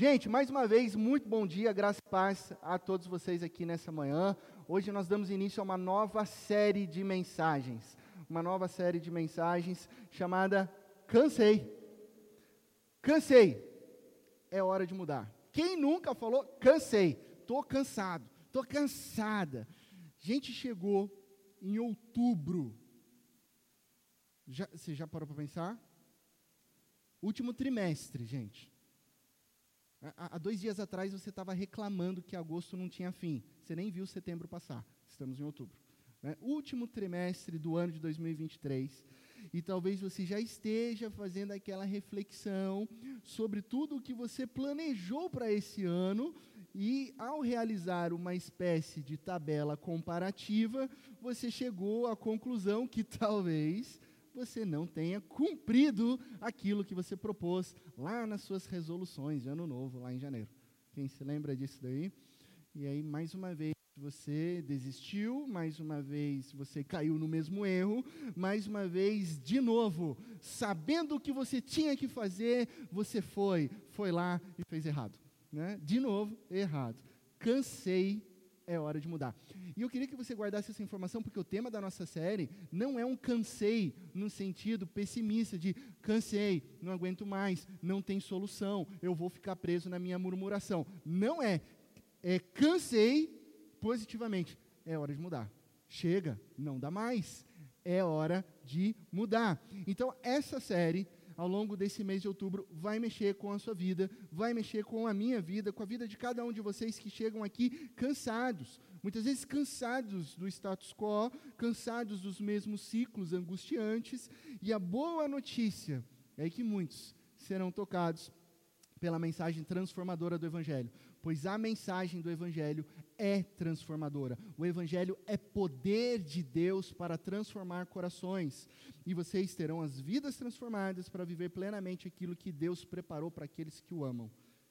Gente, mais uma vez, muito bom dia, graça e paz a todos vocês aqui nessa manhã. Hoje nós damos início a uma nova série de mensagens. Uma nova série de mensagens chamada Cansei. Cansei. É hora de mudar. Quem nunca falou cansei? Estou cansado, estou cansada. Gente, chegou em outubro. Já, você já parou para pensar? Último trimestre, gente. Há, dois dias atrás você estava reclamando que agosto não tinha fim. Você nem viu setembro passar. Estamos em outubro. Né? Último trimestre do ano de 2023. E talvez você já esteja fazendo aquela reflexão sobre tudo o que você planejou para esse ano. E ao realizar uma espécie de tabela comparativa, você chegou à conclusão que talvez você não tenha cumprido aquilo que você propôs lá nas suas resoluções de ano novo, lá em janeiro. Quem se lembra disso daí? E aí, mais uma vez, você desistiu, mais uma vez você caiu no mesmo erro, mais uma vez, de novo, sabendo o que você tinha que fazer, você foi, foi lá e fez errado. Né? De novo, errado. Cansei é hora de mudar. E eu queria que você guardasse essa informação, porque o tema da nossa série não é um cansei no sentido pessimista de cansei, não aguento mais, não tem solução, eu vou ficar preso na minha murmuração. Não é. É cansei positivamente. É hora de mudar. Chega, não dá mais. É hora de mudar. Então, essa série ao longo desse mês de outubro vai mexer com a sua vida, vai mexer com a minha vida, com a vida de cada um de vocês que chegam aqui cansados, muitas vezes cansados do status quo, cansados dos mesmos ciclos angustiantes, e a boa notícia é que muitos serão tocados pela mensagem transformadora do Evangelho, pois a mensagem do Evangelho é transformadora. O Evangelho é poder de Deus para transformar corações. E vocês terão as vidas transformadas para viver plenamente aquilo que Deus preparou para aqueles que o amam.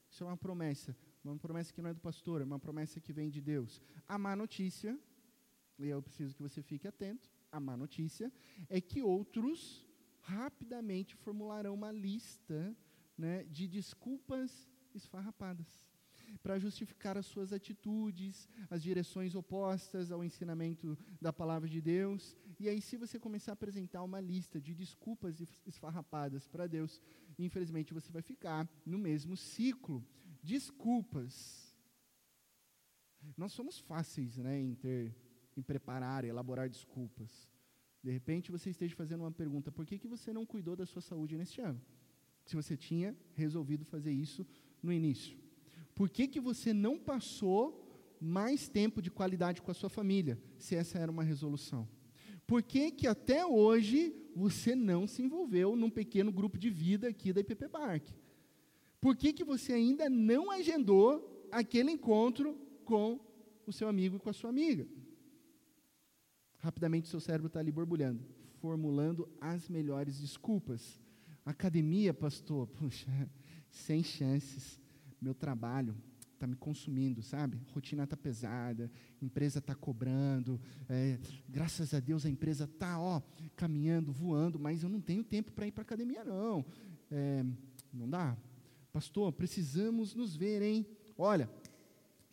Isso é uma promessa. Uma promessa que não é do pastor, é uma promessa que vem de Deus. A má notícia, e eu preciso que você fique atento, a má notícia é que outros rapidamente formularão uma lista né, de desculpas esfarrapadas para justificar as suas atitudes, as direções opostas ao ensinamento da palavra de Deus. E aí, se você começar a apresentar uma lista de desculpas esfarrapadas para Deus, infelizmente você vai ficar no mesmo ciclo. Desculpas. Nós somos fáceis né, em ter, em preparar, elaborar desculpas. De repente você esteja fazendo uma pergunta: por que, que você não cuidou da sua saúde neste ano? Se você tinha resolvido fazer isso no início. Por que, que você não passou mais tempo de qualidade com a sua família, se essa era uma resolução? Por que, que até hoje você não se envolveu num pequeno grupo de vida aqui da IPP Bark? Por que, que você ainda não agendou aquele encontro com o seu amigo e com a sua amiga? Rapidamente seu cérebro está ali borbulhando, formulando as melhores desculpas. Academia, pastor, puxa, sem chances meu trabalho está me consumindo, sabe? Rotina está pesada, empresa está cobrando, é, graças a Deus a empresa está, ó, caminhando, voando, mas eu não tenho tempo para ir para academia, não. É, não dá. Pastor, precisamos nos ver, hein? Olha,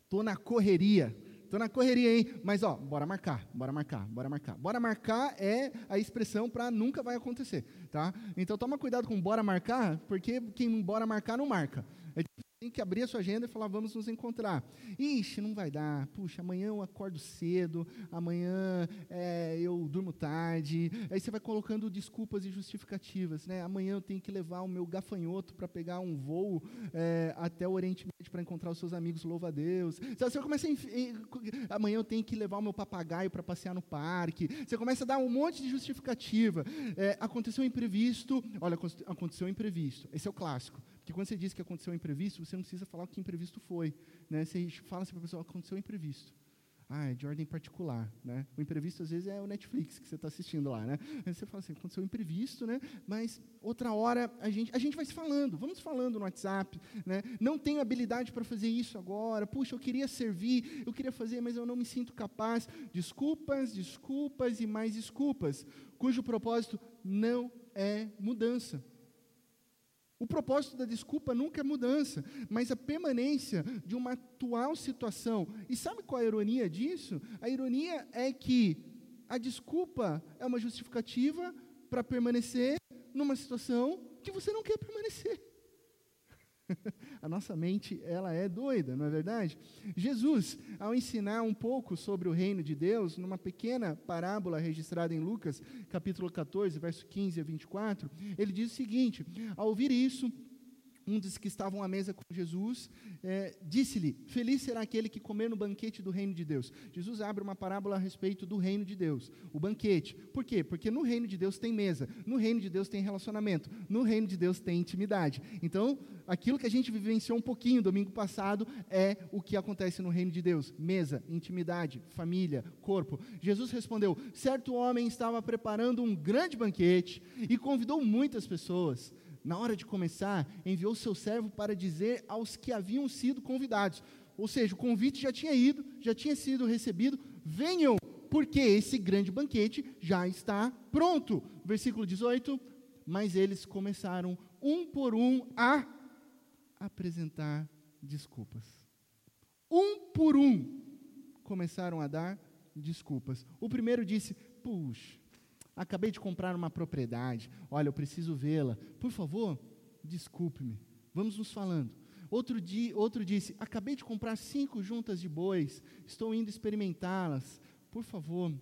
estou na correria, estou na correria, hein? Mas, ó, bora marcar, bora marcar, bora marcar. Bora marcar é a expressão para nunca vai acontecer, tá? Então, toma cuidado com bora marcar, porque quem bora marcar não marca. Tem que abrir a sua agenda e falar, vamos nos encontrar. Ixi, não vai dar. Puxa, amanhã eu acordo cedo, amanhã é, eu durmo tarde. Aí você vai colocando desculpas e justificativas. Né? Amanhã eu tenho que levar o meu gafanhoto para pegar um voo é, até o Oriente Médio para encontrar os seus amigos, louva a Deus. Você começa a, amanhã eu tenho que levar o meu papagaio para passear no parque. Você começa a dar um monte de justificativa. É, aconteceu imprevisto. Olha, aconteceu um imprevisto. Esse é o clássico. Porque quando você diz que aconteceu um imprevisto, você não precisa falar o que imprevisto foi. Né? Você fala assim para a pessoa, aconteceu um imprevisto. Ah, é de ordem particular, né? O imprevisto às vezes é o Netflix que você está assistindo lá, né? Aí você fala assim, aconteceu um imprevisto, né? Mas outra hora a gente, a gente vai se falando, vamos falando no WhatsApp, né? Não tenho habilidade para fazer isso agora. Puxa, eu queria servir, eu queria fazer, mas eu não me sinto capaz. Desculpas, desculpas e mais desculpas, cujo propósito não é mudança. O propósito da desculpa nunca é mudança, mas a permanência de uma atual situação. E sabe qual a ironia disso? A ironia é que a desculpa é uma justificativa para permanecer numa situação que você não quer permanecer. a nossa mente, ela é doida, não é verdade? Jesus, ao ensinar um pouco sobre o reino de Deus, numa pequena parábola registrada em Lucas, capítulo 14, verso 15 a 24, ele diz o seguinte: ao ouvir isso, um dos que estavam à mesa com Jesus, é, disse-lhe: Feliz será aquele que comer no banquete do reino de Deus. Jesus abre uma parábola a respeito do reino de Deus, o banquete. Por quê? Porque no reino de Deus tem mesa, no reino de Deus tem relacionamento, no reino de Deus tem intimidade. Então, aquilo que a gente vivenciou um pouquinho domingo passado é o que acontece no reino de Deus: mesa, intimidade, família, corpo. Jesus respondeu: Certo homem estava preparando um grande banquete e convidou muitas pessoas na hora de começar, enviou seu servo para dizer aos que haviam sido convidados. Ou seja, o convite já tinha ido, já tinha sido recebido, venham, porque esse grande banquete já está pronto. Versículo 18: Mas eles começaram um por um a apresentar desculpas. Um por um começaram a dar desculpas. O primeiro disse: Puxa, Acabei de comprar uma propriedade. Olha, eu preciso vê-la. Por favor, desculpe-me. Vamos nos falando. Outro, dia, outro disse: Acabei de comprar cinco juntas de bois. Estou indo experimentá-las. Por favor,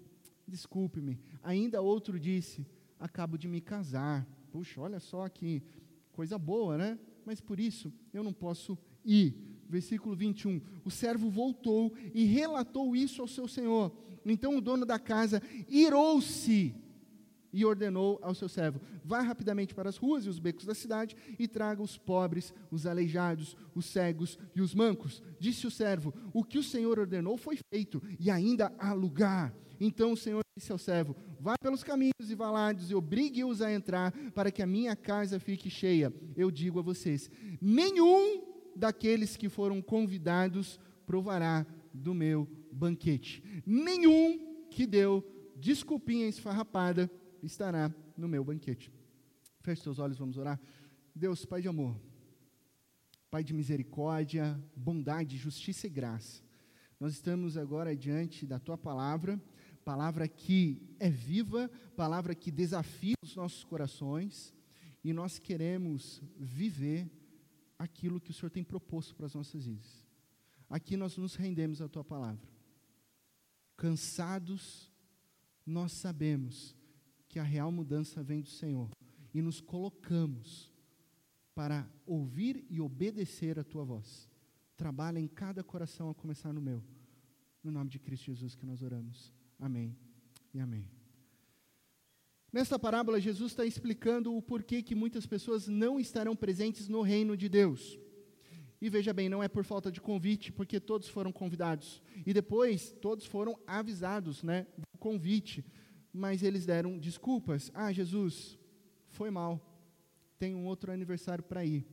desculpe-me. Ainda outro disse: Acabo de me casar. Puxa, olha só que coisa boa, né? Mas por isso eu não posso ir. Versículo 21. O servo voltou e relatou isso ao seu senhor. Então o dono da casa irou-se e ordenou ao seu servo: Vá rapidamente para as ruas e os becos da cidade e traga os pobres, os aleijados, os cegos e os mancos. Disse o servo: O que o Senhor ordenou foi feito, e ainda há lugar. Então o Senhor disse ao servo: Vá pelos caminhos e valados e obrigue-os a entrar, para que a minha casa fique cheia. Eu digo a vocês: nenhum daqueles que foram convidados provará do meu banquete. Nenhum que deu desculpinha esfarrapada estará no meu banquete. Feche seus olhos, vamos orar. Deus, Pai de amor, Pai de misericórdia, bondade, justiça e graça. Nós estamos agora diante da tua palavra, palavra que é viva, palavra que desafia os nossos corações, e nós queremos viver aquilo que o Senhor tem proposto para as nossas vidas. Aqui nós nos rendemos à tua palavra. Cansados, nós sabemos que a real mudança vem do Senhor e nos colocamos para ouvir e obedecer a tua voz. Trabalha em cada coração, a começar no meu. No nome de Cristo Jesus que nós oramos. Amém e amém. Nesta parábola, Jesus está explicando o porquê que muitas pessoas não estarão presentes no reino de Deus. E veja bem, não é por falta de convite, porque todos foram convidados. E depois, todos foram avisados né, do convite mas eles deram desculpas. Ah, Jesus, foi mal. Tem um outro aniversário para ir.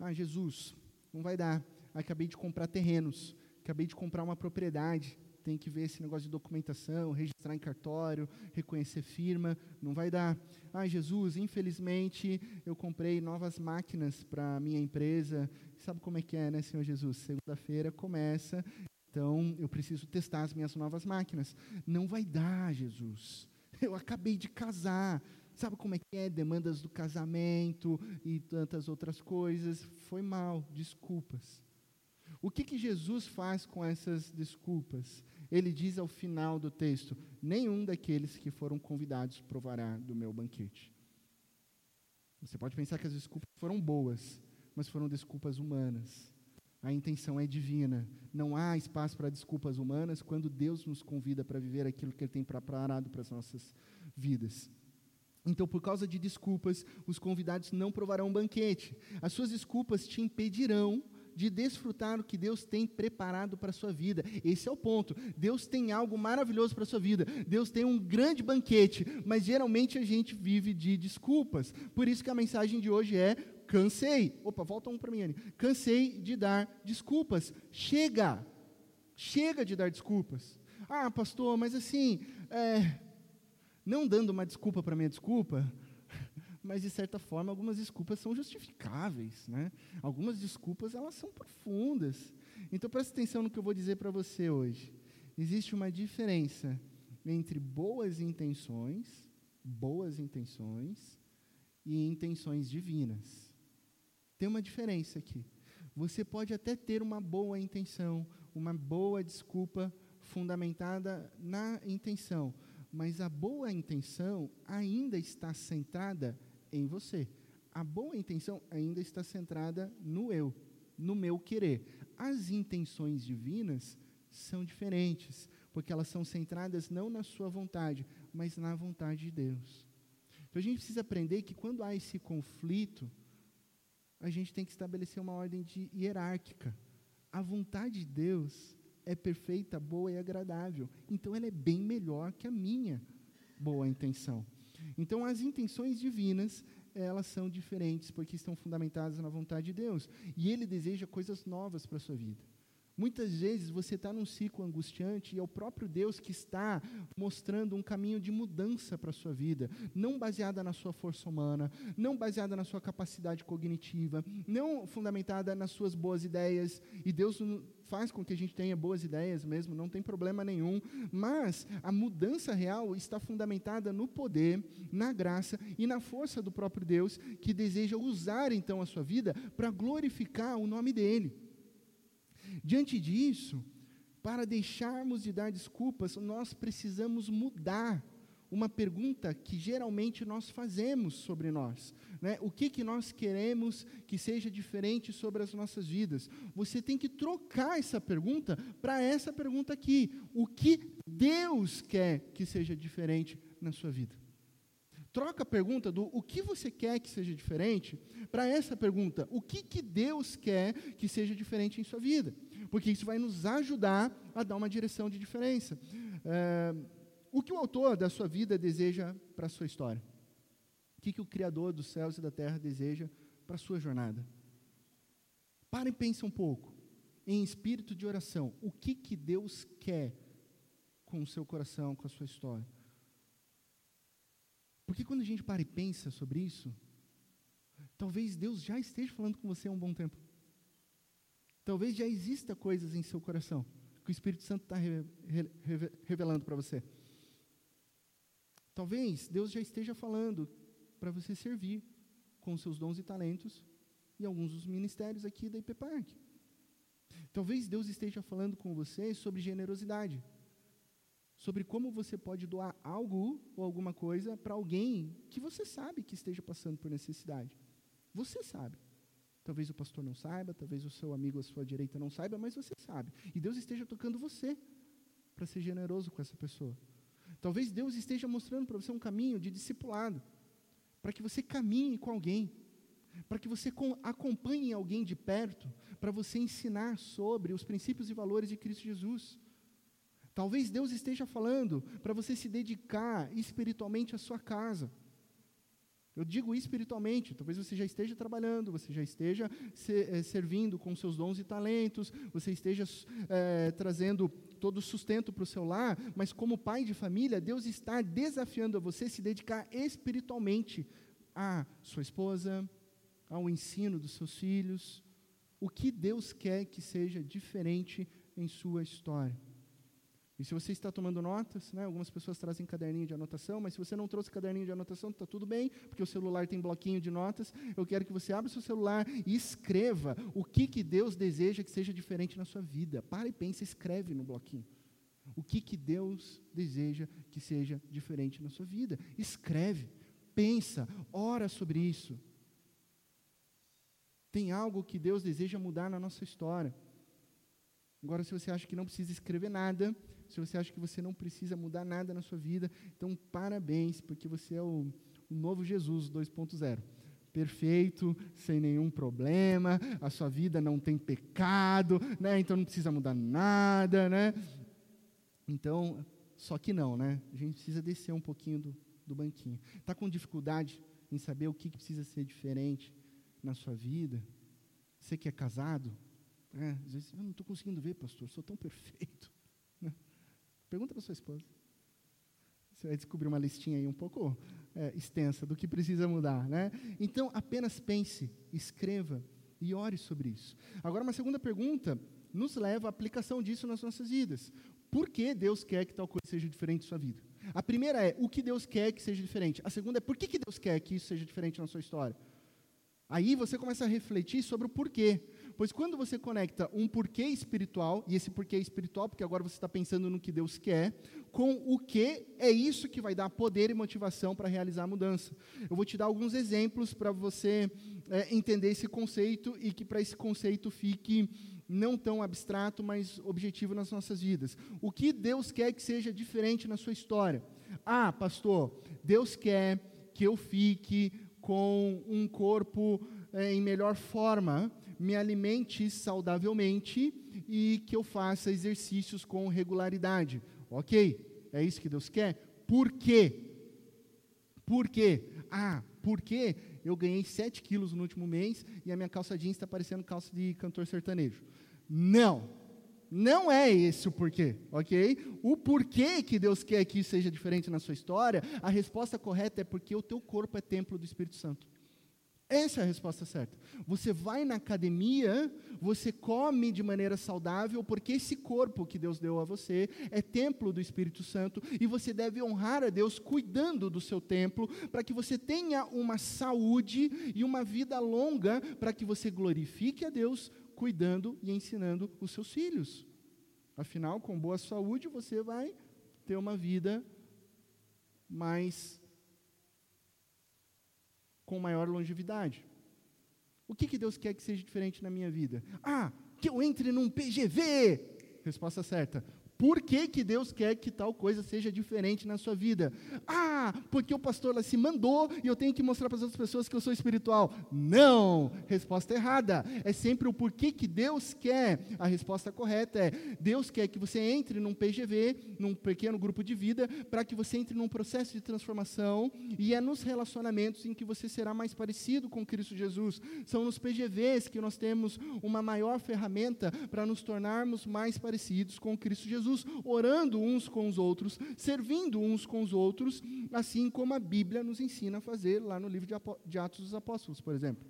Ah, Jesus, não vai dar. Acabei de comprar terrenos. Acabei de comprar uma propriedade. Tem que ver esse negócio de documentação, registrar em cartório, reconhecer firma. Não vai dar. Ah, Jesus, infelizmente eu comprei novas máquinas para a minha empresa. Sabe como é que é, né, Senhor Jesus? Segunda-feira começa. Então eu preciso testar as minhas novas máquinas. Não vai dar, Jesus. Eu acabei de casar. Sabe como é que é? Demandas do casamento e tantas outras coisas. Foi mal, desculpas. O que, que Jesus faz com essas desculpas? Ele diz ao final do texto: Nenhum daqueles que foram convidados provará do meu banquete. Você pode pensar que as desculpas foram boas, mas foram desculpas humanas. A intenção é divina. Não há espaço para desculpas humanas quando Deus nos convida para viver aquilo que Ele tem preparado para as nossas vidas. Então, por causa de desculpas, os convidados não provarão um banquete. As suas desculpas te impedirão de desfrutar o que Deus tem preparado para a sua vida. Esse é o ponto. Deus tem algo maravilhoso para a sua vida. Deus tem um grande banquete, mas geralmente a gente vive de desculpas. Por isso que a mensagem de hoje é cansei. Opa, volta um para mim, Anne. Cansei de dar desculpas. Chega. Chega de dar desculpas. Ah, pastor, mas assim, é, não dando uma desculpa para minha desculpa, mas de certa forma algumas desculpas são justificáveis, né? Algumas desculpas elas são profundas. Então preste atenção no que eu vou dizer para você hoje. Existe uma diferença entre boas intenções, boas intenções e intenções divinas. Tem uma diferença aqui. Você pode até ter uma boa intenção, uma boa desculpa fundamentada na intenção, mas a boa intenção ainda está centrada em você. A boa intenção ainda está centrada no eu, no meu querer. As intenções divinas são diferentes, porque elas são centradas não na sua vontade, mas na vontade de Deus. Então a gente precisa aprender que quando há esse conflito, a gente tem que estabelecer uma ordem de hierárquica. A vontade de Deus é perfeita, boa e agradável. Então ela é bem melhor que a minha boa intenção. Então as intenções divinas, elas são diferentes porque estão fundamentadas na vontade de Deus, e ele deseja coisas novas para a sua vida. Muitas vezes você está num ciclo angustiante e é o próprio Deus que está mostrando um caminho de mudança para a sua vida, não baseada na sua força humana, não baseada na sua capacidade cognitiva, não fundamentada nas suas boas ideias, e Deus faz com que a gente tenha boas ideias mesmo, não tem problema nenhum, mas a mudança real está fundamentada no poder, na graça e na força do próprio Deus, que deseja usar então a sua vida para glorificar o nome dEle. Diante disso, para deixarmos de dar desculpas, nós precisamos mudar uma pergunta que geralmente nós fazemos sobre nós. Né? O que, que nós queremos que seja diferente sobre as nossas vidas? Você tem que trocar essa pergunta para essa pergunta aqui. O que Deus quer que seja diferente na sua vida? Troca a pergunta do o que você quer que seja diferente para essa pergunta: o que, que Deus quer que seja diferente em sua vida? Porque isso vai nos ajudar a dar uma direção de diferença. É, o que o autor da sua vida deseja para a sua história? O que, que o Criador dos céus e da terra deseja para a sua jornada? Para e pensa um pouco, em espírito de oração, o que, que Deus quer com o seu coração, com a sua história? Porque quando a gente para e pensa sobre isso, talvez Deus já esteja falando com você há um bom tempo. Talvez já exista coisas em seu coração que o Espírito Santo está re, re, revelando para você. Talvez Deus já esteja falando para você servir com seus dons e talentos e alguns dos ministérios aqui da IP Park. Talvez Deus esteja falando com você sobre generosidade sobre como você pode doar algo ou alguma coisa para alguém que você sabe que esteja passando por necessidade. Você sabe. Talvez o pastor não saiba, talvez o seu amigo à sua direita não saiba, mas você sabe. E Deus esteja tocando você para ser generoso com essa pessoa. Talvez Deus esteja mostrando para você um caminho de discipulado, para que você caminhe com alguém, para que você acompanhe alguém de perto, para você ensinar sobre os princípios e valores de Cristo Jesus. Talvez Deus esteja falando para você se dedicar espiritualmente à sua casa. Eu digo espiritualmente, talvez você já esteja trabalhando, você já esteja eh, servindo com seus dons e talentos, você esteja eh, trazendo todo o sustento para o seu lar, mas como pai de família, Deus está desafiando a você se dedicar espiritualmente à sua esposa, ao ensino dos seus filhos, o que Deus quer que seja diferente em sua história. E se você está tomando notas, né, algumas pessoas trazem caderninho de anotação, mas se você não trouxe caderninho de anotação, está tudo bem, porque o celular tem bloquinho de notas. Eu quero que você abra o seu celular e escreva o que, que Deus deseja que seja diferente na sua vida. Para e pensa, escreve no bloquinho. O que, que Deus deseja que seja diferente na sua vida. Escreve, pensa, ora sobre isso. Tem algo que Deus deseja mudar na nossa história. Agora, se você acha que não precisa escrever nada, se você acha que você não precisa mudar nada na sua vida, então parabéns, porque você é o, o novo Jesus 2.0 perfeito, sem nenhum problema, a sua vida não tem pecado, né? Então não precisa mudar nada, né? Então, só que não, né? A gente precisa descer um pouquinho do, do banquinho. Está com dificuldade em saber o que, que, precisa ser diferente na sua vida? Você que é casado, né? às vezes, eu não estou conseguindo ver, pastor, sou tão perfeito. Pergunta para sua esposa. Você vai descobrir uma listinha aí um pouco é, extensa do que precisa mudar, né? Então, apenas pense, escreva e ore sobre isso. Agora, uma segunda pergunta nos leva à aplicação disso nas nossas vidas. Por que Deus quer que tal coisa seja diferente em sua vida? A primeira é o que Deus quer que seja diferente. A segunda é por que, que Deus quer que isso seja diferente na sua história. Aí você começa a refletir sobre o porquê. Pois quando você conecta um porquê espiritual, e esse porquê espiritual, porque agora você está pensando no que Deus quer, com o que é isso que vai dar poder e motivação para realizar a mudança. Eu vou te dar alguns exemplos para você é, entender esse conceito e que para esse conceito fique não tão abstrato, mas objetivo nas nossas vidas. O que Deus quer que seja diferente na sua história? Ah, pastor, Deus quer que eu fique com um corpo é, em melhor forma, me alimente saudavelmente e que eu faça exercícios com regularidade. Ok? É isso que Deus quer? Por quê? Por quê? Ah, porque eu ganhei 7 quilos no último mês e a minha calça jeans está parecendo calça de cantor sertanejo. Não, não é esse o porquê, ok? O porquê que Deus quer que isso seja diferente na sua história, a resposta correta é porque o teu corpo é templo do Espírito Santo. Essa é a resposta certa. Você vai na academia, você come de maneira saudável, porque esse corpo que Deus deu a você é templo do Espírito Santo e você deve honrar a Deus cuidando do seu templo, para que você tenha uma saúde e uma vida longa, para que você glorifique a Deus cuidando e ensinando os seus filhos. Afinal, com boa saúde, você vai ter uma vida mais com maior longevidade. O que, que Deus quer que seja diferente na minha vida? Ah, que eu entre num PGV. Resposta certa. Por que, que Deus quer que tal coisa seja diferente na sua vida? Ah, porque o pastor lá se mandou e eu tenho que mostrar para as outras pessoas que eu sou espiritual. Não! Resposta errada. É sempre o porquê que Deus quer. A resposta correta é: Deus quer que você entre num PGV, num pequeno grupo de vida, para que você entre num processo de transformação e é nos relacionamentos em que você será mais parecido com Cristo Jesus. São nos PGVs que nós temos uma maior ferramenta para nos tornarmos mais parecidos com Cristo Jesus. Jesus, orando uns com os outros, servindo uns com os outros, assim como a Bíblia nos ensina a fazer lá no livro de Atos dos Apóstolos, por exemplo.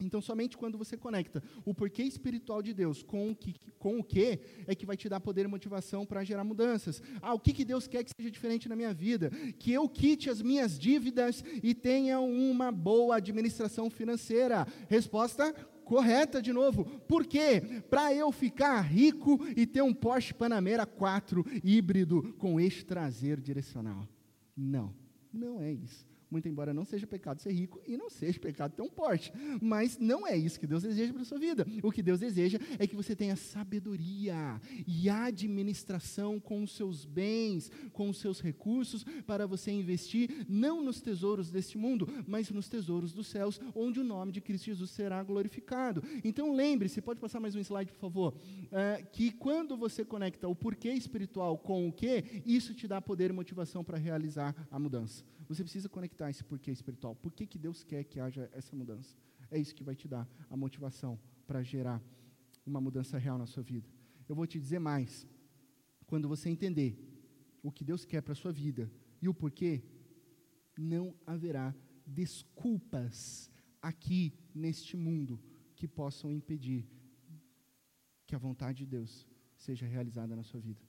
Então, somente quando você conecta o porquê espiritual de Deus com o que, com o que é que vai te dar poder e motivação para gerar mudanças. Ah, o que, que Deus quer que seja diferente na minha vida? Que eu quite as minhas dívidas e tenha uma boa administração financeira. Resposta correta de novo. Por quê? Para eu ficar rico e ter um Porsche Panamera 4 híbrido com eixo traseiro direcional. Não, não é isso. Muito embora não seja pecado ser rico e não seja pecado ter um porte. Mas não é isso que Deus deseja para a sua vida. O que Deus deseja é que você tenha sabedoria e administração com os seus bens, com os seus recursos, para você investir não nos tesouros deste mundo, mas nos tesouros dos céus, onde o nome de Cristo Jesus será glorificado. Então lembre-se, pode passar mais um slide, por favor, é, que quando você conecta o porquê espiritual com o que, isso te dá poder e motivação para realizar a mudança. Você precisa conectar esse porquê espiritual. Por que, que Deus quer que haja essa mudança? É isso que vai te dar a motivação para gerar uma mudança real na sua vida. Eu vou te dizer mais. Quando você entender o que Deus quer para a sua vida e o porquê, não haverá desculpas aqui neste mundo que possam impedir que a vontade de Deus seja realizada na sua vida.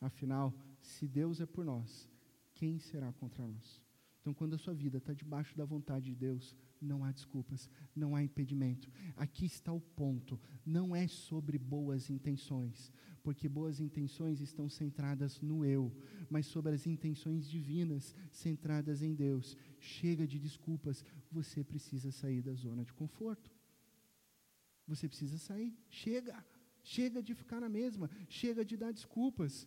Afinal, se Deus é por nós, quem será contra nós? Então, quando a sua vida está debaixo da vontade de Deus, não há desculpas, não há impedimento. Aqui está o ponto. Não é sobre boas intenções, porque boas intenções estão centradas no eu, mas sobre as intenções divinas centradas em Deus. Chega de desculpas, você precisa sair da zona de conforto. Você precisa sair. Chega. Chega de ficar na mesma. Chega de dar desculpas.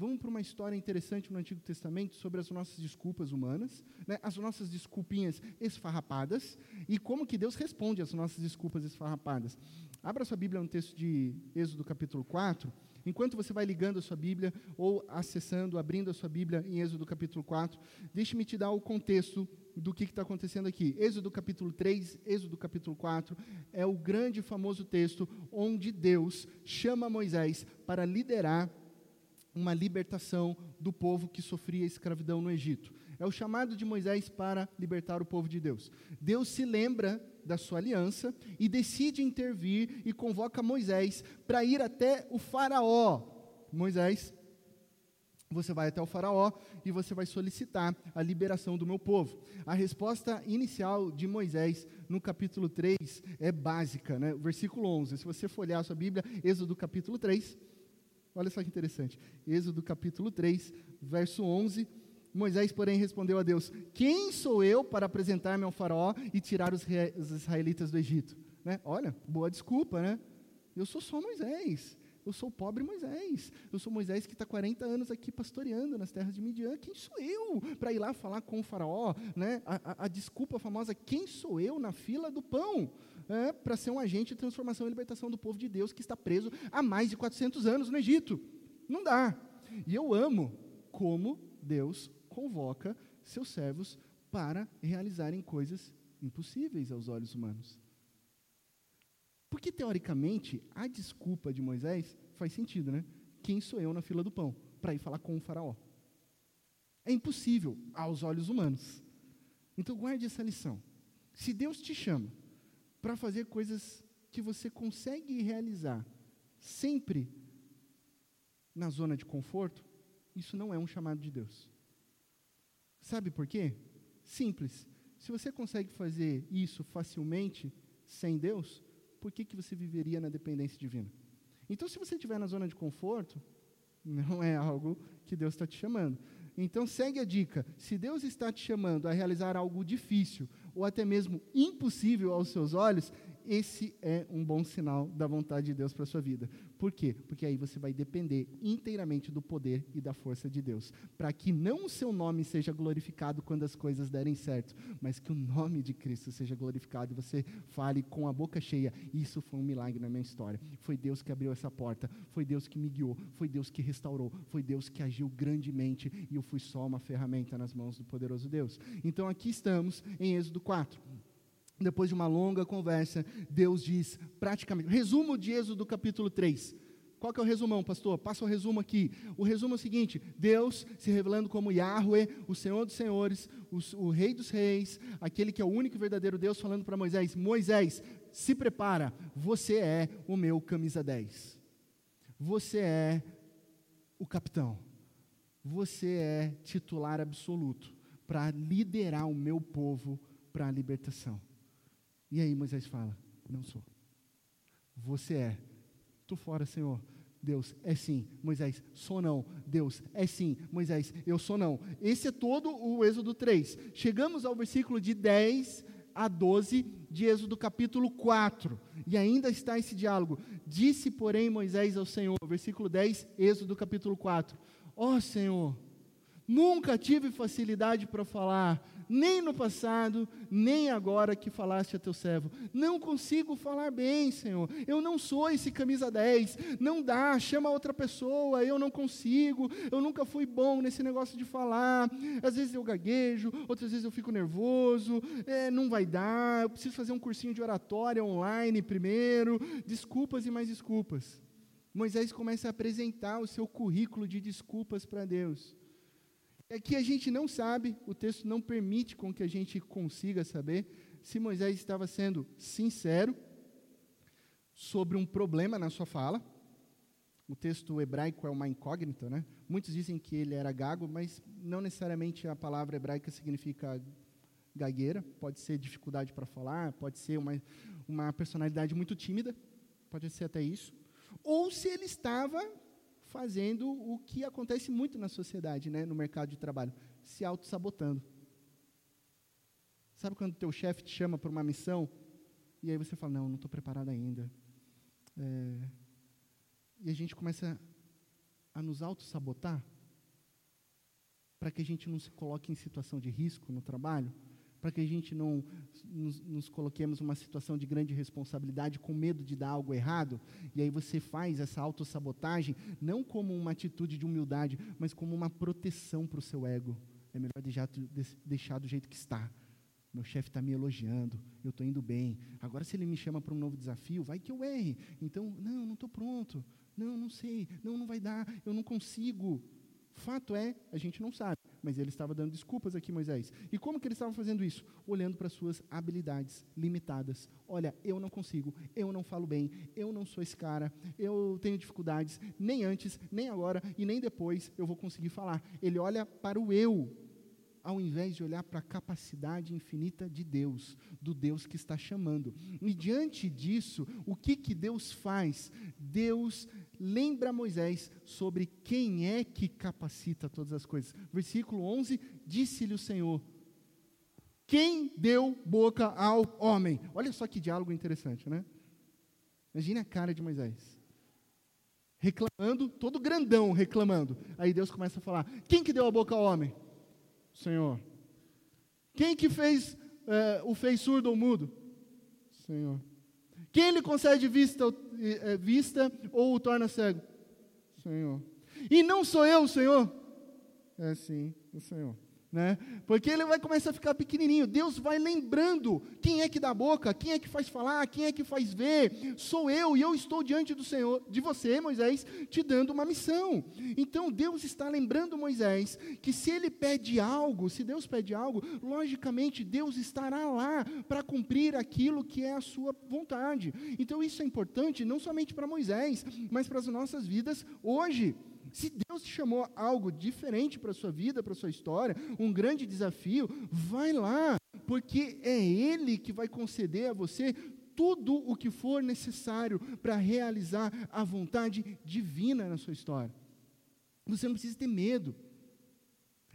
Vamos para uma história interessante no Antigo Testamento sobre as nossas desculpas humanas, né, as nossas desculpinhas esfarrapadas e como que Deus responde às nossas desculpas esfarrapadas. Abra sua Bíblia no texto de Êxodo capítulo 4. Enquanto você vai ligando a sua Bíblia ou acessando, abrindo a sua Bíblia em Êxodo capítulo 4, deixe-me te dar o contexto do que está acontecendo aqui. Êxodo capítulo 3, Êxodo capítulo 4, é o grande e famoso texto onde Deus chama Moisés para liderar uma libertação do povo que sofria escravidão no Egito. É o chamado de Moisés para libertar o povo de Deus. Deus se lembra da sua aliança e decide intervir e convoca Moisés para ir até o Faraó. Moisés, você vai até o Faraó e você vai solicitar a liberação do meu povo. A resposta inicial de Moisés no capítulo 3 é básica, né? versículo 11. Se você folhear a sua Bíblia, Êxodo capítulo 3, olha só que interessante. Êxodo capítulo 3, verso 11 Moisés, porém, respondeu a Deus: Quem sou eu para apresentar-me ao Faraó e tirar os, israelitas do Egito? Né? Olha, boa desculpa, né? Eu sou só Moisés. Eu sou o pobre Moisés. Eu sou Moisés que está 40 anos aqui pastoreando nas terras de Midian. Quem sou eu para ir lá falar com o faraó? Né? A, a, a desculpa famosa, quem sou eu na fila do pão? É, para ser um agente de transformação e libertação do povo de Deus que está preso há mais de 400 anos no Egito. Não dá. E eu amo como Deus convoca seus servos para realizarem coisas impossíveis aos olhos humanos. Porque, teoricamente, a desculpa de Moisés faz sentido, né? Quem sou eu na fila do pão para ir falar com o Faraó? É impossível aos olhos humanos. Então, guarde essa lição. Se Deus te chama para fazer coisas que você consegue realizar sempre na zona de conforto, isso não é um chamado de Deus. Sabe por quê? Simples. Se você consegue fazer isso facilmente, sem Deus, por que, que você viveria na dependência divina? Então, se você estiver na zona de conforto, não é algo que Deus está te chamando. Então, segue a dica. Se Deus está te chamando a realizar algo difícil, ou até mesmo impossível aos seus olhos, esse é um bom sinal da vontade de Deus para a sua vida. Por quê? Porque aí você vai depender inteiramente do poder e da força de Deus. Para que não o seu nome seja glorificado quando as coisas derem certo, mas que o nome de Cristo seja glorificado e você fale com a boca cheia: Isso foi um milagre na minha história. Foi Deus que abriu essa porta, foi Deus que me guiou, foi Deus que restaurou, foi Deus que agiu grandemente e eu fui só uma ferramenta nas mãos do poderoso Deus. Então aqui estamos em Êxodo 4. Depois de uma longa conversa, Deus diz praticamente, resumo de Êxodo do capítulo 3. Qual que é o resumão, pastor? Passa o resumo aqui. O resumo é o seguinte: Deus se revelando como Yahweh, o Senhor dos Senhores, o, o Rei dos Reis, aquele que é o único e verdadeiro Deus, falando para Moisés: Moisés, se prepara, você é o meu camisa 10. Você é o capitão. Você é titular absoluto para liderar o meu povo para a libertação. E aí Moisés fala: Não sou. Você é. Estou fora, Senhor. Deus, é sim. Moisés, sou não. Deus, é sim. Moisés, eu sou não. Esse é todo o Êxodo 3. Chegamos ao versículo de 10 a 12 de Êxodo capítulo 4. E ainda está esse diálogo. Disse, porém, Moisés ao Senhor, versículo 10, Êxodo capítulo 4. Ó oh, Senhor, nunca tive facilidade para falar, nem no passado, nem agora que falaste a teu servo. Não consigo falar bem, Senhor. Eu não sou esse camisa 10. Não dá, chama outra pessoa. Eu não consigo. Eu nunca fui bom nesse negócio de falar. Às vezes eu gaguejo, outras vezes eu fico nervoso. É, não vai dar. Eu preciso fazer um cursinho de oratória online primeiro. Desculpas e mais desculpas. Moisés começa a apresentar o seu currículo de desculpas para Deus. Aqui a gente não sabe, o texto não permite com que a gente consiga saber se Moisés estava sendo sincero sobre um problema na sua fala. O texto hebraico é uma incógnita, né? Muitos dizem que ele era gago, mas não necessariamente a palavra hebraica significa gagueira. Pode ser dificuldade para falar, pode ser uma, uma personalidade muito tímida, pode ser até isso. Ou se ele estava fazendo o que acontece muito na sociedade, né, no mercado de trabalho, se auto-sabotando. Sabe quando teu chefe te chama para uma missão e aí você fala, não, não estou preparado ainda. É, e a gente começa a nos auto-sabotar para que a gente não se coloque em situação de risco no trabalho para que a gente não nos, nos coloquemos numa situação de grande responsabilidade com medo de dar algo errado, e aí você faz essa autossabotagem não como uma atitude de humildade, mas como uma proteção para o seu ego. É melhor deixar, deixar do jeito que está. meu chefe está me elogiando, eu estou indo bem. Agora, se ele me chama para um novo desafio, vai que eu erre. Então, não, não estou pronto. Não, não sei. Não, não vai dar. Eu não consigo. Fato é, a gente não sabe, mas ele estava dando desculpas aqui, Moisés. E como que ele estava fazendo isso? Olhando para suas habilidades limitadas. Olha, eu não consigo, eu não falo bem, eu não sou esse cara, eu tenho dificuldades, nem antes, nem agora e nem depois eu vou conseguir falar. Ele olha para o eu, ao invés de olhar para a capacidade infinita de Deus, do Deus que está chamando. E diante disso, o que, que Deus faz? Deus lembra Moisés sobre quem é que capacita todas as coisas. Versículo 11: Disse-lhe o Senhor: Quem deu boca ao homem? Olha só que diálogo interessante, né? Imagine a cara de Moisés. Reclamando, todo grandão reclamando. Aí Deus começa a falar: Quem que deu a boca ao homem? Senhor. Quem que fez é, o fez surdo ou mudo? Senhor. Quem lhe concede vista, é, vista ou o torna cego? Senhor. E não sou eu, Senhor? É sim, o Senhor né? Porque ele vai começar a ficar pequenininho. Deus vai lembrando quem é que dá boca, quem é que faz falar, quem é que faz ver. Sou eu e eu estou diante do Senhor, de você, Moisés, te dando uma missão. Então Deus está lembrando Moisés que se ele pede algo, se Deus pede algo, logicamente Deus estará lá para cumprir aquilo que é a sua vontade. Então isso é importante não somente para Moisés, mas para as nossas vidas hoje. Se Deus te chamou algo diferente para a sua vida, para a sua história, um grande desafio, vai lá, porque é Ele que vai conceder a você tudo o que for necessário para realizar a vontade divina na sua história. Você não precisa ter medo.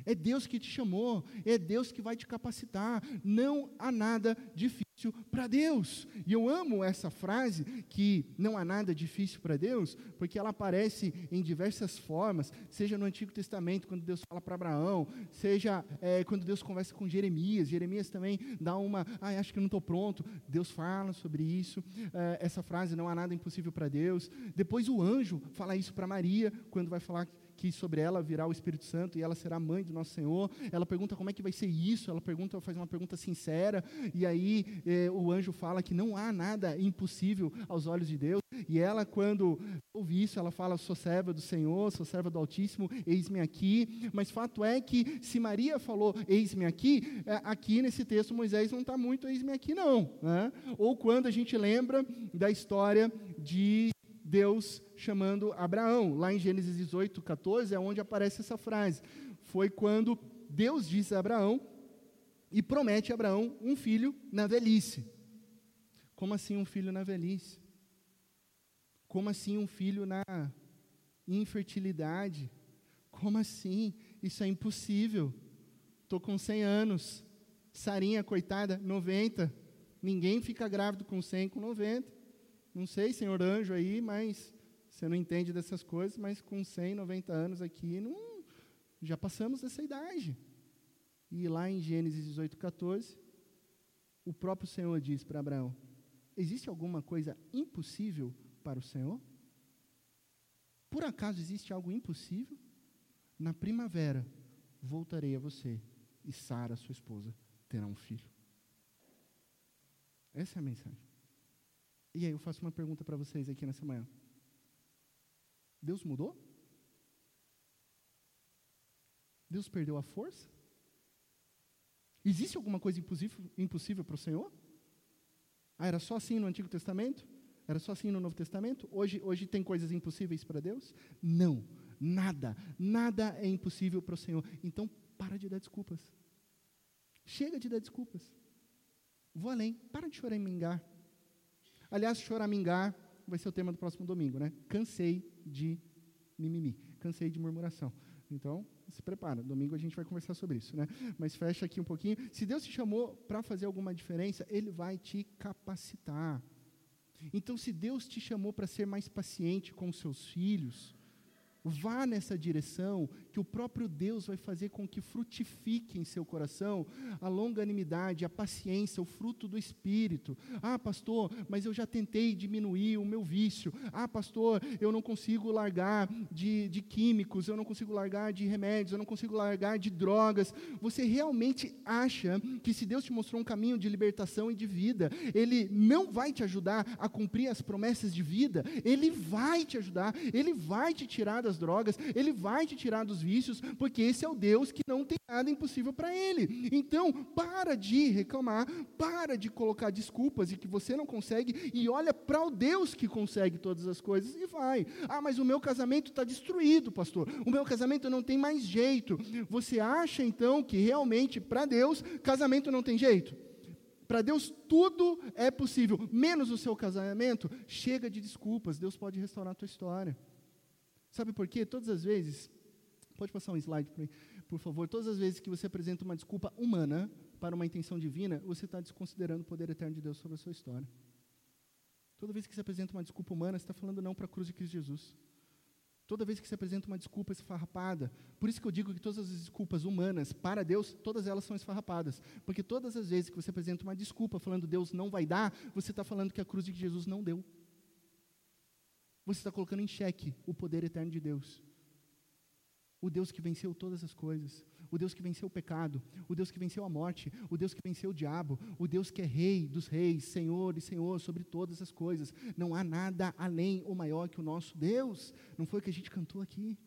É Deus que te chamou, é Deus que vai te capacitar. Não há nada difícil para Deus. E eu amo essa frase, que não há nada difícil para Deus, porque ela aparece em diversas formas, seja no Antigo Testamento, quando Deus fala para Abraão, seja é, quando Deus conversa com Jeremias. Jeremias também dá uma, ah, acho que não estou pronto. Deus fala sobre isso. É, essa frase, não há nada impossível para Deus. Depois o anjo fala isso para Maria, quando vai falar que sobre ela virá o Espírito Santo e ela será mãe do nosso Senhor. Ela pergunta como é que vai ser isso, ela pergunta, faz uma pergunta sincera, e aí eh, o anjo fala que não há nada impossível aos olhos de Deus. E ela, quando ouve isso, ela fala: sou serva do Senhor, sou serva do Altíssimo, eis-me aqui. Mas fato é que, se Maria falou, eis-me aqui, eh, aqui nesse texto Moisés não está muito, eis-me aqui, não. Né? Ou quando a gente lembra da história de Deus chamando Abraão. Lá em Gênesis 18, 14, é onde aparece essa frase. Foi quando Deus disse a Abraão e promete a Abraão um filho na velhice. Como assim um filho na velhice? Como assim um filho na infertilidade? Como assim? Isso é impossível. Estou com 100 anos. Sarinha, coitada, 90. Ninguém fica grávido com 100, com 90. Não sei, senhor anjo aí, mas você não entende dessas coisas, mas com 100, 90 anos aqui, não, já passamos dessa idade. E lá em Gênesis 18, 14, o próprio Senhor diz para Abraão: Existe alguma coisa impossível para o Senhor? Por acaso existe algo impossível? Na primavera voltarei a você e Sara, sua esposa, terá um filho. Essa é a mensagem. E aí eu faço uma pergunta para vocês aqui nessa manhã. Deus mudou? Deus perdeu a força? Existe alguma coisa impossível, para o Senhor? Ah, era só assim no Antigo Testamento? Era só assim no Novo Testamento? Hoje, hoje tem coisas impossíveis para Deus? Não, nada, nada é impossível para o Senhor. Então, para de dar desculpas. Chega de dar desculpas. Vou além, para de choramingar. Aliás, choramingar vai ser o tema do próximo domingo, né? Cansei de mimimi, cansei de murmuração. Então, se prepara, domingo a gente vai conversar sobre isso, né? Mas fecha aqui um pouquinho. Se Deus te chamou para fazer alguma diferença, Ele vai te capacitar. Então, se Deus te chamou para ser mais paciente com seus filhos, Vá nessa direção, que o próprio Deus vai fazer com que frutifique em seu coração a longanimidade, a paciência, o fruto do Espírito. Ah, pastor, mas eu já tentei diminuir o meu vício. Ah, pastor, eu não consigo largar de, de químicos, eu não consigo largar de remédios, eu não consigo largar de drogas. Você realmente acha que se Deus te mostrou um caminho de libertação e de vida, Ele não vai te ajudar a cumprir as promessas de vida? Ele vai te ajudar, Ele vai te tirar das das drogas, Ele vai te tirar dos vícios, porque esse é o Deus que não tem nada impossível para Ele. Então, para de reclamar, para de colocar desculpas e que você não consegue, e olha para o Deus que consegue todas as coisas e vai. Ah, mas o meu casamento está destruído, pastor. O meu casamento não tem mais jeito. Você acha então que realmente para Deus casamento não tem jeito? Para Deus tudo é possível, menos o seu casamento. Chega de desculpas, Deus pode restaurar a tua história. Sabe por quê? Todas as vezes, pode passar um slide por, por favor, todas as vezes que você apresenta uma desculpa humana para uma intenção divina, você está desconsiderando o poder eterno de Deus sobre a sua história. Toda vez que você apresenta uma desculpa humana, você está falando não para a cruz de Cristo Jesus. Toda vez que você apresenta uma desculpa esfarrapada, por isso que eu digo que todas as desculpas humanas para Deus, todas elas são esfarrapadas. Porque todas as vezes que você apresenta uma desculpa falando Deus não vai dar, você está falando que a cruz de Jesus não deu você está colocando em xeque o poder eterno de Deus. O Deus que venceu todas as coisas, o Deus que venceu o pecado, o Deus que venceu a morte, o Deus que venceu o diabo, o Deus que é Rei dos reis, Senhor e Senhor sobre todas as coisas. Não há nada além ou maior que o nosso Deus. Não foi o que a gente cantou aqui.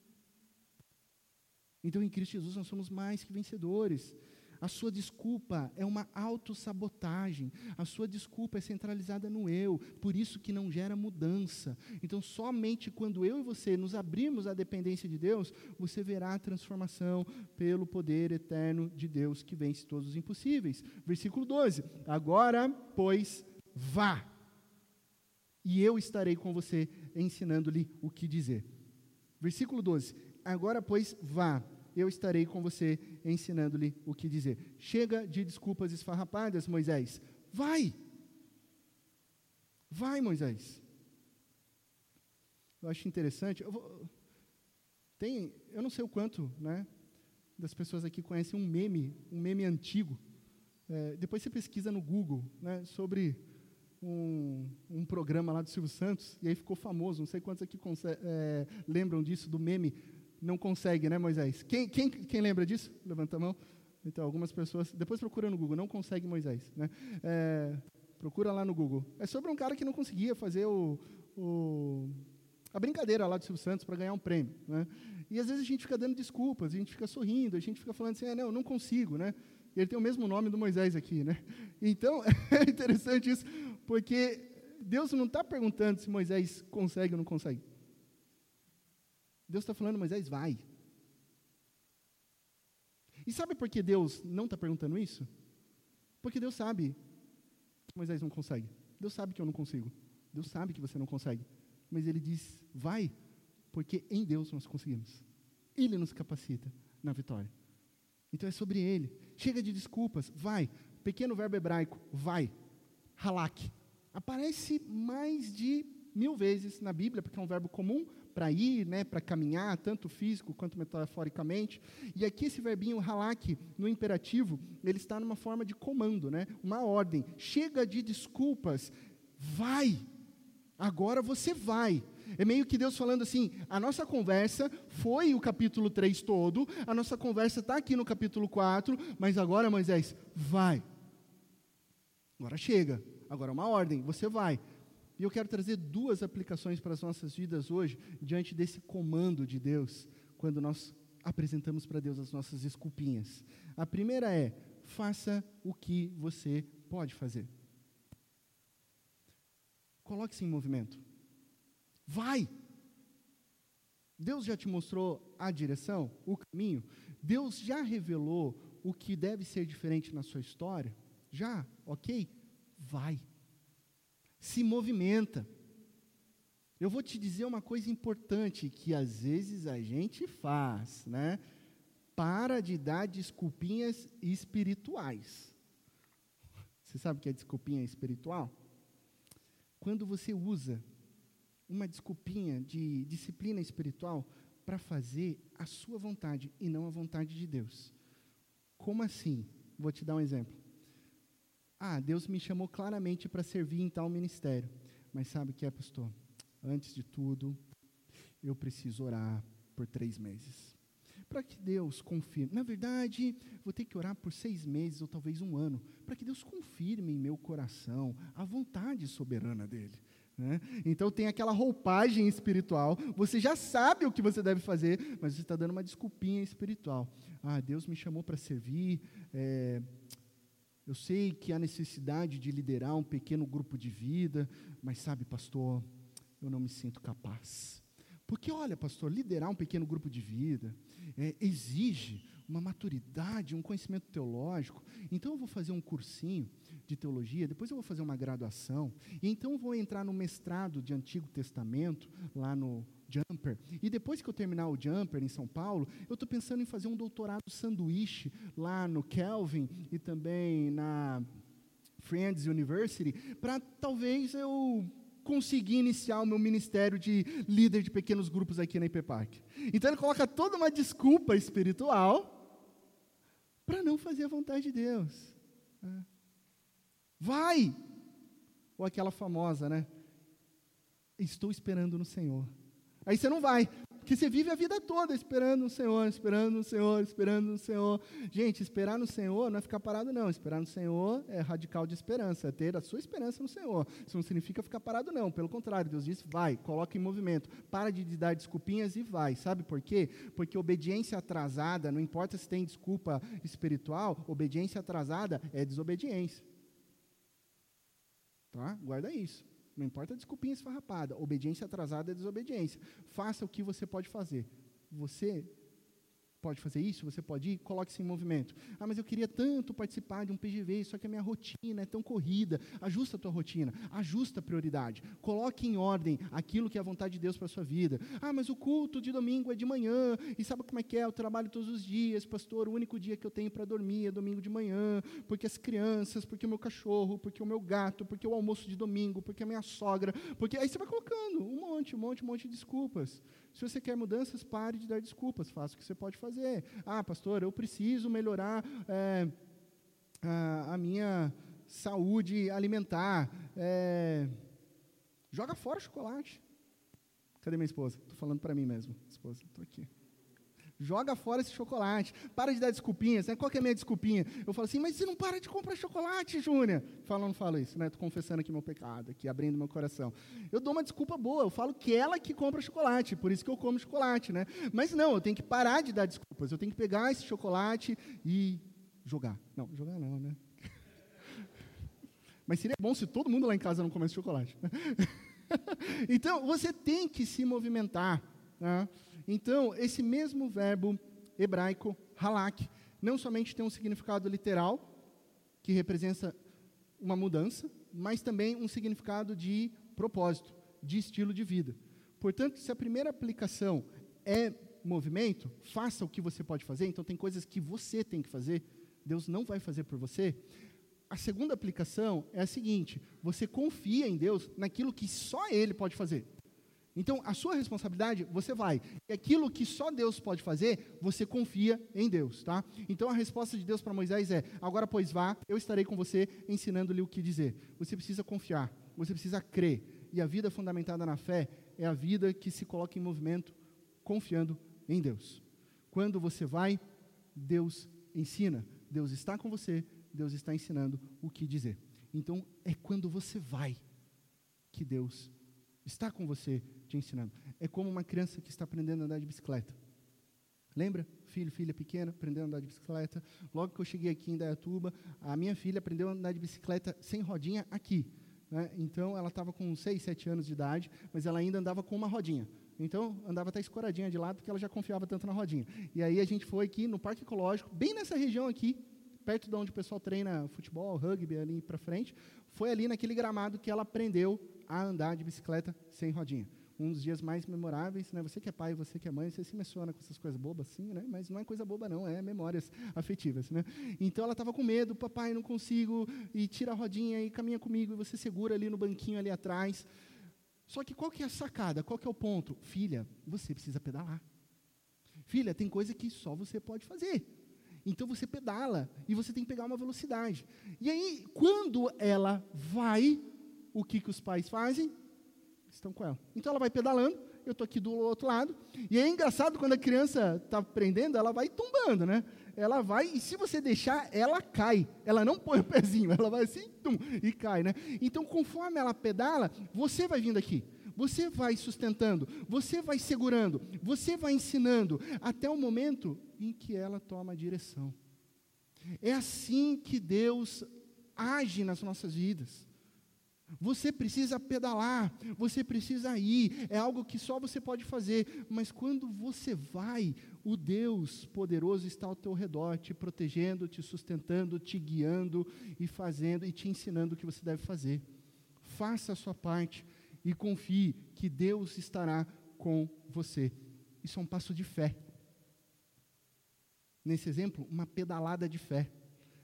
Então em Cristo Jesus nós somos mais que vencedores. A sua desculpa é uma autossabotagem. A sua desculpa é centralizada no eu, por isso que não gera mudança. Então, somente quando eu e você nos abrirmos à dependência de Deus, você verá a transformação pelo poder eterno de Deus que vence todos os impossíveis. Versículo 12: Agora, pois, vá, e eu estarei com você, ensinando-lhe o que dizer. Versículo 12: Agora, pois, vá eu estarei com você ensinando-lhe o que dizer. Chega de desculpas esfarrapadas, Moisés. Vai! Vai, Moisés. Eu acho interessante. Eu, vou, tem, eu não sei o quanto, né, das pessoas aqui conhecem um meme, um meme antigo. É, depois você pesquisa no Google, né, sobre um, um, programa lá do Silvio Santos e aí ficou famoso. Não sei quantos aqui é, lembram disso do meme não consegue, né, Moisés? Quem, quem, quem lembra disso? Levanta a mão. Então, algumas pessoas. Depois procura no Google, não consegue Moisés. Né? É, procura lá no Google. É sobre um cara que não conseguia fazer o, o a brincadeira lá do Silvio Santos para ganhar um prêmio. Né? E às vezes a gente fica dando desculpas, a gente fica sorrindo, a gente fica falando assim, ah, não, não consigo, né? Ele tem o mesmo nome do Moisés aqui, né? Então, é interessante isso, porque Deus não está perguntando se Moisés consegue ou não consegue. Deus está falando, Moisés, vai. E sabe por que Deus não está perguntando isso? Porque Deus sabe que Moisés não consegue. Deus sabe que eu não consigo. Deus sabe que você não consegue. Mas Ele diz, vai, porque em Deus nós conseguimos. Ele nos capacita na vitória. Então é sobre Ele. Chega de desculpas, vai. Pequeno verbo hebraico, vai. Halak. Aparece mais de mil vezes na Bíblia, porque é um verbo comum, para ir, né, para caminhar, tanto físico quanto metaforicamente. E aqui esse verbinho halak, no imperativo, ele está numa forma de comando, né, uma ordem. Chega de desculpas, vai. Agora você vai. É meio que Deus falando assim: a nossa conversa foi o capítulo 3 todo, a nossa conversa está aqui no capítulo 4, mas agora, Moisés, vai. Agora chega, agora é uma ordem, você vai. E eu quero trazer duas aplicações para as nossas vidas hoje, diante desse comando de Deus, quando nós apresentamos para Deus as nossas desculpinhas. A primeira é: faça o que você pode fazer. Coloque-se em movimento. Vai! Deus já te mostrou a direção, o caminho. Deus já revelou o que deve ser diferente na sua história. Já, ok? Vai se movimenta. Eu vou te dizer uma coisa importante que às vezes a gente faz, né? Para de dar desculpinhas espirituais. Você sabe o que é desculpinha espiritual? Quando você usa uma desculpinha de disciplina espiritual para fazer a sua vontade e não a vontade de Deus. Como assim? Vou te dar um exemplo. Ah, Deus me chamou claramente para servir em tal ministério. Mas sabe o que é, pastor? Antes de tudo, eu preciso orar por três meses. Para que Deus confirme. Na verdade, vou ter que orar por seis meses ou talvez um ano. Para que Deus confirme em meu coração a vontade soberana dEle. Né? Então tem aquela roupagem espiritual. Você já sabe o que você deve fazer, mas você está dando uma desculpinha espiritual. Ah, Deus me chamou para servir. É, eu sei que há necessidade de liderar um pequeno grupo de vida, mas sabe, pastor, eu não me sinto capaz. Porque, olha, pastor, liderar um pequeno grupo de vida é, exige uma maturidade, um conhecimento teológico. Então, eu vou fazer um cursinho de teologia, depois eu vou fazer uma graduação, e então eu vou entrar no mestrado de Antigo Testamento, lá no Jumper. E depois que eu terminar o Jumper em São Paulo, eu estou pensando em fazer um doutorado sanduíche lá no Kelvin e também na Friends University, para talvez eu conseguir iniciar o meu ministério de líder de pequenos grupos aqui na IPPAC. Então ele coloca toda uma desculpa espiritual para não fazer a vontade de Deus. Né? Vai! Ou aquela famosa, né? Estou esperando no Senhor. Aí você não vai, porque você vive a vida toda esperando no Senhor, esperando no Senhor, esperando no Senhor. Gente, esperar no Senhor não é ficar parado, não. Esperar no Senhor é radical de esperança, é ter a sua esperança no Senhor. Isso não significa ficar parado, não. Pelo contrário, Deus diz: vai, coloca em movimento. Para de dar desculpinhas e vai. Sabe por quê? Porque obediência atrasada, não importa se tem desculpa espiritual, obediência atrasada é desobediência. Tá? Guarda isso. Não importa a desculpinha esfarrapada. Obediência atrasada é desobediência. Faça o que você pode fazer. Você pode fazer isso, você pode ir, coloque-se em movimento. Ah, mas eu queria tanto participar de um PGV, só que a minha rotina é tão corrida. Ajusta a tua rotina, ajusta a prioridade. Coloque em ordem aquilo que é a vontade de Deus para a sua vida. Ah, mas o culto de domingo é de manhã, e sabe como é que é? Eu trabalho todos os dias, pastor, o único dia que eu tenho para dormir é domingo de manhã, porque as crianças, porque o meu cachorro, porque o meu gato, porque o almoço de domingo, porque a minha sogra, porque aí você vai colocando um monte, um monte, um monte de desculpas. Se você quer mudanças, pare de dar desculpas, faça o que você pode fazer. Ah, pastor, eu preciso melhorar é, a, a, minha saúde alimentar. É, joga fora o chocolate. Cadê minha esposa? Estou falando para mim mesmo. Esposa, estou aqui. Joga fora esse chocolate. Para de dar desculpinhas. Né? Qual que é a minha desculpinha? Eu falo assim, mas você não para de comprar chocolate, Júnior. Fala, não falo isso, né? Estou confessando aqui meu pecado, aqui abrindo meu coração. Eu dou uma desculpa boa. Eu falo que ela que compra chocolate, por isso que eu como chocolate, né? Mas não, eu tenho que parar de dar desculpas. Eu tenho que pegar esse chocolate e jogar. Não, jogar não, né? Mas seria bom se todo mundo lá em casa não comesse chocolate. então, você tem que se movimentar. Né? Então, esse mesmo verbo hebraico, halak, não somente tem um significado literal, que representa uma mudança, mas também um significado de propósito, de estilo de vida. Portanto, se a primeira aplicação é movimento, faça o que você pode fazer, então tem coisas que você tem que fazer, Deus não vai fazer por você. A segunda aplicação é a seguinte: você confia em Deus naquilo que só Ele pode fazer. Então, a sua responsabilidade, você vai. E aquilo que só Deus pode fazer, você confia em Deus, tá? Então, a resposta de Deus para Moisés é: agora, pois vá, eu estarei com você, ensinando-lhe o que dizer. Você precisa confiar, você precisa crer. E a vida fundamentada na fé é a vida que se coloca em movimento, confiando em Deus. Quando você vai, Deus ensina. Deus está com você, Deus está ensinando o que dizer. Então, é quando você vai que Deus está com você te ensinando. É como uma criança que está aprendendo a andar de bicicleta. Lembra? Filho, filha pequena, aprendendo a andar de bicicleta. Logo que eu cheguei aqui em Dayatuba, a minha filha aprendeu a andar de bicicleta sem rodinha aqui. Né? Então, ela estava com 6, 7 anos de idade, mas ela ainda andava com uma rodinha. Então, andava até escoradinha de lado, porque ela já confiava tanto na rodinha. E aí, a gente foi aqui no Parque Ecológico, bem nessa região aqui, perto de onde o pessoal treina futebol, rugby, ali para frente. Foi ali naquele gramado que ela aprendeu a andar de bicicleta sem rodinha um dos dias mais memoráveis, né? Você que é pai, você que é mãe, você se emociona com essas coisas bobas assim, né? Mas não é coisa boba não, é memórias afetivas, né? Então ela estava com medo, papai, não consigo, e tira a rodinha e caminha comigo, e você segura ali no banquinho ali atrás. Só que qual que é a sacada? Qual que é o ponto? Filha, você precisa pedalar. Filha, tem coisa que só você pode fazer. Então você pedala e você tem que pegar uma velocidade. E aí, quando ela vai, o que, que os pais fazem? Estão com ela. Então ela vai pedalando, eu estou aqui do outro lado. E é engraçado quando a criança está aprendendo, ela vai tombando, né? Ela vai, e se você deixar, ela cai. Ela não põe o pezinho, ela vai assim, tum, e cai, né? Então, conforme ela pedala, você vai vindo aqui. Você vai sustentando, você vai segurando, você vai ensinando, até o momento em que ela toma a direção. É assim que Deus age nas nossas vidas. Você precisa pedalar, você precisa ir, é algo que só você pode fazer, mas quando você vai, o Deus poderoso está ao teu redor, te protegendo, te sustentando, te guiando e fazendo e te ensinando o que você deve fazer. Faça a sua parte e confie que Deus estará com você. Isso é um passo de fé. Nesse exemplo, uma pedalada de fé.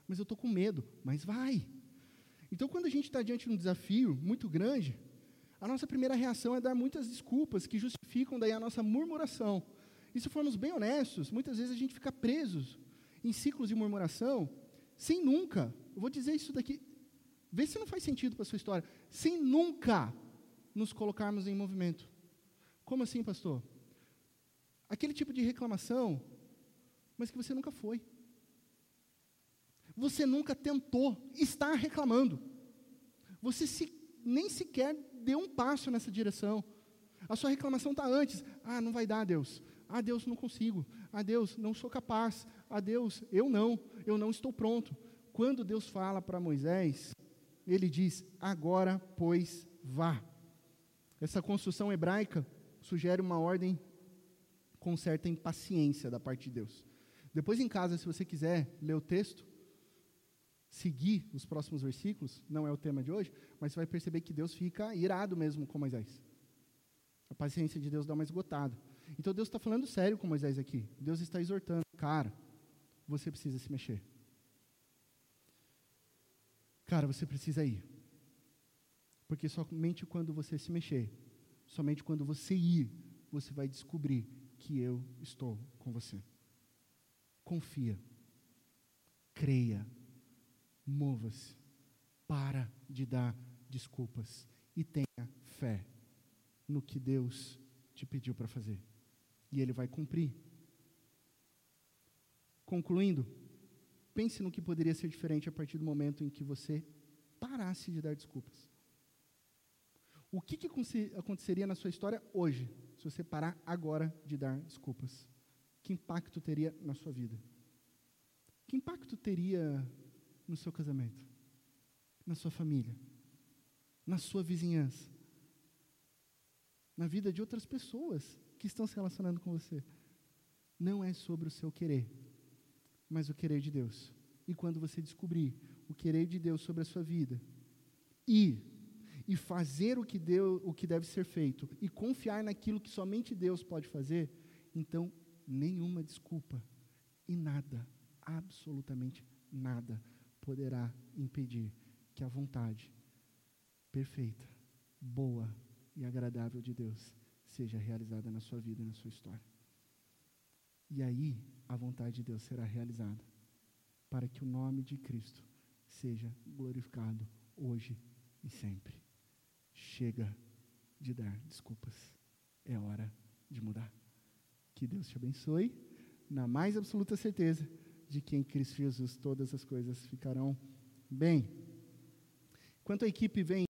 Mas eu estou com medo, mas vai. Então, quando a gente está diante de um desafio muito grande, a nossa primeira reação é dar muitas desculpas que justificam daí a nossa murmuração. E se formos bem honestos, muitas vezes a gente fica preso em ciclos de murmuração sem nunca, eu vou dizer isso daqui, vê se não faz sentido para a sua história, sem nunca nos colocarmos em movimento. Como assim, pastor? Aquele tipo de reclamação, mas que você nunca foi. Você nunca tentou estar reclamando. Você se, nem sequer deu um passo nessa direção. A sua reclamação está antes. Ah, não vai dar, Deus. Ah, Deus, não consigo. Ah, Deus, não sou capaz. Ah, Deus, eu não. Eu não estou pronto. Quando Deus fala para Moisés, ele diz: Agora, pois, vá. Essa construção hebraica sugere uma ordem com certa impaciência da parte de Deus. Depois em casa, se você quiser ler o texto, seguir os próximos versículos, não é o tema de hoje, mas você vai perceber que Deus fica irado mesmo com Moisés. A paciência de Deus dá uma esgotada. Então Deus está falando sério com Moisés aqui. Deus está exortando, cara, você precisa se mexer. Cara, você precisa ir. Porque somente quando você se mexer, somente quando você ir, você vai descobrir que eu estou com você. Confia. Creia mova-se, para de dar desculpas e tenha fé no que Deus te pediu para fazer. E Ele vai cumprir. Concluindo, pense no que poderia ser diferente a partir do momento em que você parasse de dar desculpas. O que, que aconteceria na sua história hoje, se você parar agora de dar desculpas? Que impacto teria na sua vida? Que impacto teria no seu casamento, na sua família, na sua vizinhança, na vida de outras pessoas que estão se relacionando com você. Não é sobre o seu querer, mas o querer de Deus. E quando você descobrir o querer de Deus sobre a sua vida, ir e fazer o que, deu, o que deve ser feito e confiar naquilo que somente Deus pode fazer, então nenhuma desculpa e nada, absolutamente nada, poderá impedir que a vontade perfeita, boa e agradável de Deus seja realizada na sua vida e na sua história. E aí a vontade de Deus será realizada para que o nome de Cristo seja glorificado hoje e sempre. Chega de dar desculpas. É hora de mudar. Que Deus te abençoe, na mais absoluta certeza de que em Cristo Jesus todas as coisas ficarão bem. Enquanto a equipe vem